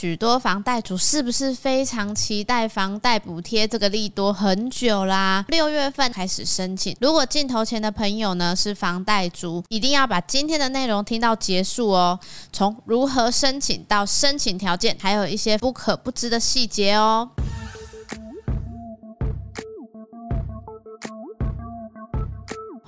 许多房贷族是不是非常期待房贷补贴这个利多很久啦？六月份开始申请，如果镜头前的朋友呢是房贷族，一定要把今天的内容听到结束哦。从如何申请到申请条件，还有一些不可不知的细节哦。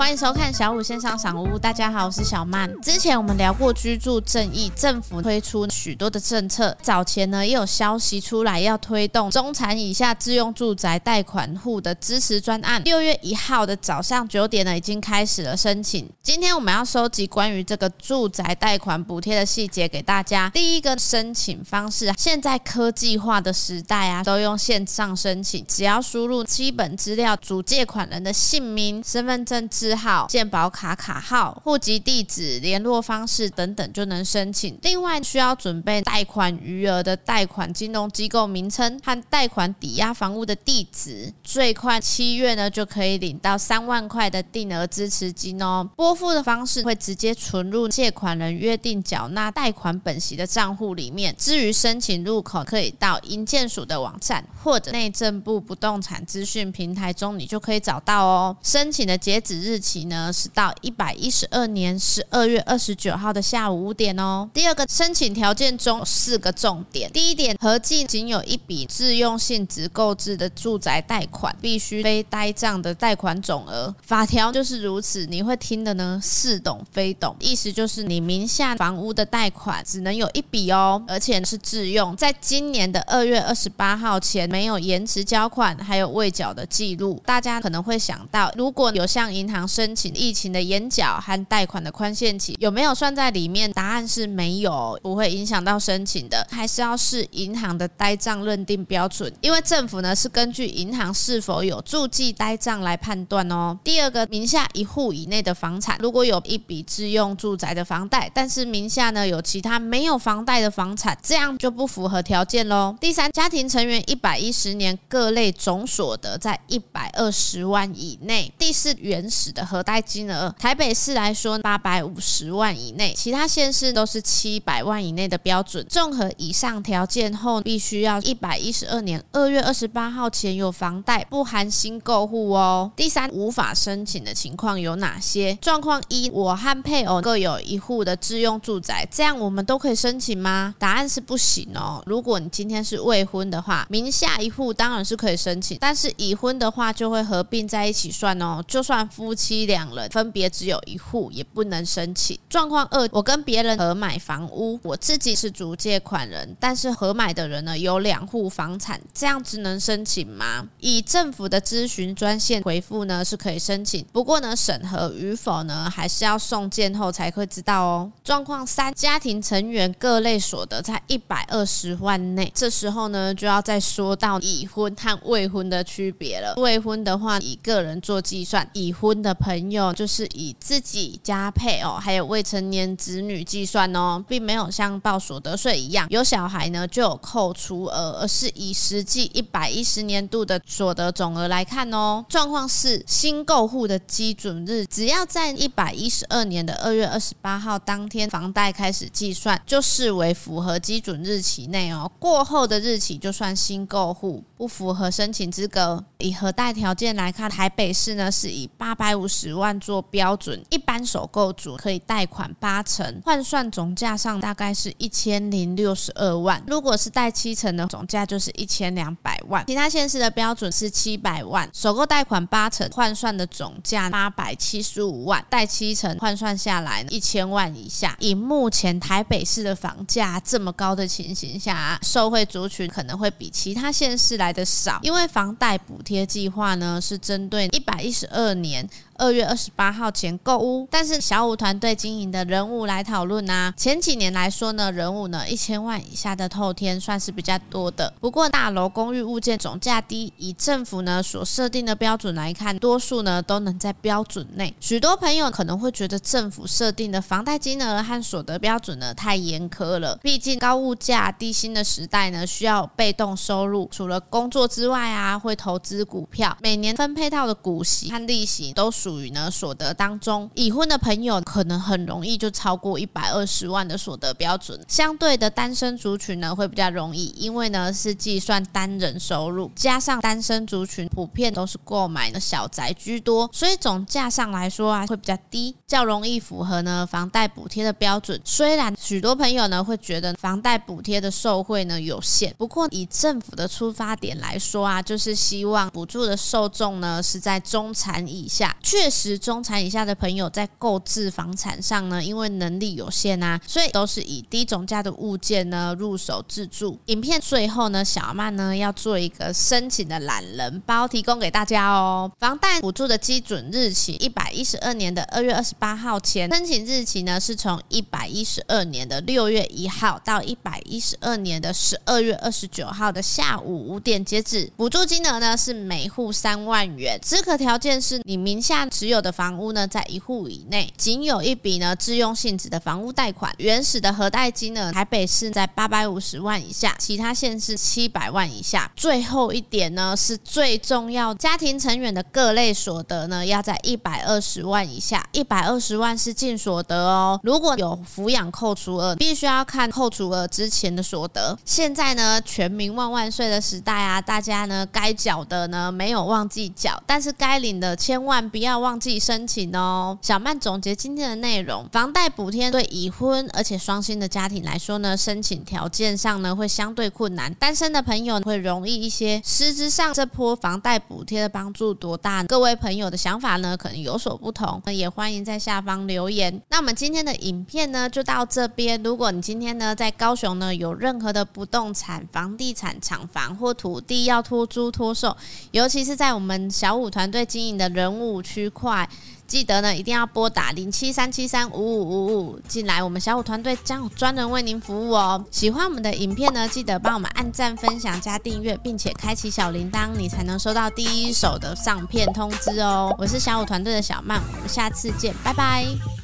欢迎收看小五线上赏屋，大家好，我是小曼。之前我们聊过居住正义，政府推出许多的政策，早前呢也有消息出来要推动中产以下自用住宅贷款户的支持专案。六月一号的早上九点呢，已经开始了申请。今天我们要收集关于这个住宅贷款补贴的细节给大家。第一个申请方式，现在科技化的时代啊，都用线上申请，只要输入基本资料，主借款人的姓名、身份证字号、健保卡卡号、户籍地址、联络方式等等就能申请。另外需要准备贷款余额的贷款金融机构名称和贷款抵押房屋的地址。最快七月呢就可以领到三万块的定额支持金哦。拨付的方式会直接存入借款人约定缴纳贷款本息的账户里面。至于申请入口，可以到银建署的网站或者内政部不动产资讯平台中，你就可以找到哦。申请的截止日期呢是到一百一十二年十二月二十九号的下午五点哦。第二个申请条件中四个重点，第一点，合计仅有一笔自用性质购置的住宅贷款，必须非呆账的贷款总额。法条就是如此，你会听的呢似懂非懂，意思就是你名下房屋的贷款只能有一笔哦，而且是自用，在今年的二月二十八号前没有延迟交款，还有未缴的记录。大家可能会想到，如果有向银行申请疫情的延缴和贷款的宽限期有没有算在里面？答案是没有，不会影响到申请的，还是要视银行的呆账认定标准，因为政府呢是根据银行是否有注记呆账来判断哦。第二个，名下一户以内的房产，如果有一笔自用住宅的房贷，但是名下呢有其他没有房贷的房产，这样就不符合条件喽。第三，家庭成员一百一十年各类总所得在一百二十万以内。第四，原始的核贷金额，台北市来说八百五十万以内，其他县市都是七百万以内的标准。综合以上条件后，必须要一百一十二年二月二十八号前有房贷，不含新购户哦。第三，无法申请的情况有哪些？状况一，我和配偶各有一户的自用住宅，这样我们都可以申请吗？答案是不行哦。如果你今天是未婚的话，名下一户当然是可以申请，但是已婚的话就会合并在一起算哦。就算夫妻两人分别。只有一户，也不能申请。状况二，我跟别人合买房屋，我自己是主借款人，但是合买的人呢有两户房产，这样子能申请吗？以政府的咨询专线回复呢是可以申请，不过呢审核与否呢还是要送件后才会知道哦。状况三，家庭成员各类所得在一百二十万内，这时候呢就要再说到已婚和未婚的区别了。未婚的话以个人做计算，已婚的朋友就是。以自己加配偶还有未成年子女计算哦，并没有像报所得税一样有小孩呢就有扣除额，而是以实际一百一十年度的所得总额来看哦。状况是新购户的基准日，只要在一百一十二年的二月二十八号当天房贷开始计算，就视为符合基准日期内哦。过后的日期就算新购户，不符合申请资格。以核贷条件来看，台北市呢是以八百五十万做标。准一般首购族可以贷款八成，换算总价上大概是一千零六十二万。如果是贷七成的总价就是一千两百万。其他县市的标准是七百万，首购贷款八成，换算的总价八百七十五万，贷七成换算下来一千万以下。以目前台北市的房价这么高的情形下，受惠族群可能会比其他县市来的少，因为房贷补贴计划呢是针对一百一十二年。二月二十八号前购屋，但是小五团队经营的人物来讨论啊，前几年来说呢，人物呢一千万以下的透天算是比较多的。不过大楼公寓物件总价低，以政府呢所设定的标准来看，多数呢都能在标准内。许多朋友可能会觉得政府设定的房贷金额和所得标准呢太严苛了，毕竟高物价、低薪的时代呢需要被动收入，除了工作之外啊，会投资股票，每年分配到的股息和利息都属于呢所得当中。已婚的朋友可能很容易就超过一百二十万的所得标准，相对的单身族群呢会比较容易，因为呢是计算单人收入，加上单身族群普遍都是购买的小宅居多，所以总价上来说啊会比较低，较容易符合呢房贷补贴的标准。虽然许多朋友呢会觉得房贷补贴的受惠呢有限，不过以政府的出发点来说啊，就是希望补助的受众呢是在中产以下。确实，中产以下的朋友在购置房产上呢，因为能力有限啊，所以都是以低总价的物件呢入手自住。影片最后呢，小曼呢要做一个申请的懒人包提供给大家哦。房贷补助的基准日期一百一十二年的二月二十八号前，申请日期呢是从一百一十二年的六月一号到一百一十二年的十二月二十九号的下午五点截止。补助金额呢是每户三万元，资格条件是你名下持有的房屋呢在一户以内，仅有一笔呢自用性质的房屋贷款，原始的核贷金额台北市在八百五十万以下，其他县市七百万以下。最后一点呢是最重要，家庭成员的各类所得呢要在一百二十万以下，一百二十万是净所得哦。如果有抚养扣除额，必须要看扣除额之前的所得。现在呢，全民万万岁的时代啊，大家呢该缴的呢没有忘记缴，但是该领的千万不要要忘记申请哦。小曼总结今天的内容，房贷补贴对已婚而且双薪的家庭来说呢，申请条件上呢会相对困难，单身的朋友会容易一些。实质上这波房贷补贴的帮助多大？各位朋友的想法呢可能有所不同，那也欢迎在下方留言。那我们今天的影片呢就到这边。如果你今天呢在高雄呢有任何的不动产、房地产、厂房或土地要托租托售，尤其是在我们小五团队经营的人物区愉快。记得呢，一定要拨打零七三七三五五五五进来，我们小五团队将有专人为您服务哦。喜欢我们的影片呢，记得帮我们按赞、分享、加订阅，并且开启小铃铛，你才能收到第一手的上片通知哦。我是小五团队的小曼，我们下次见，拜拜。